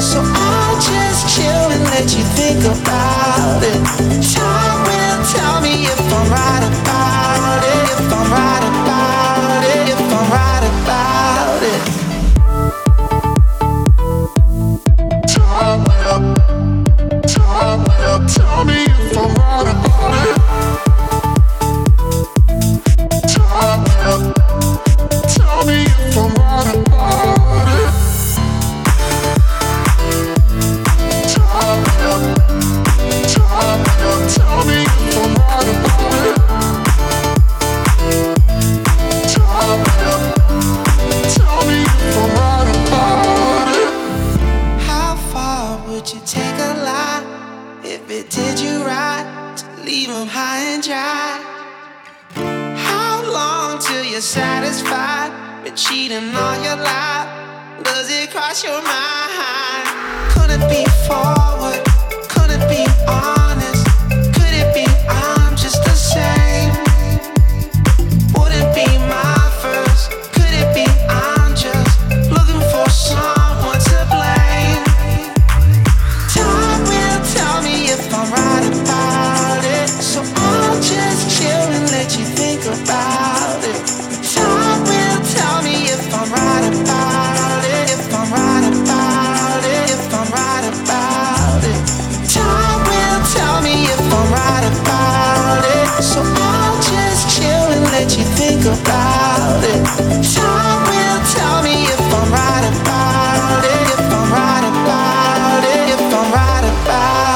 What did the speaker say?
So I'll just chill and let you think about it. take a lot if it did you right to leave them high and dry. How long till you're satisfied with cheating on your life? Does it cross your mind? Couldn't be forward, couldn't be on. about it. Time will tell me if I'm right about it, if I'm right about it, if I'm right about it.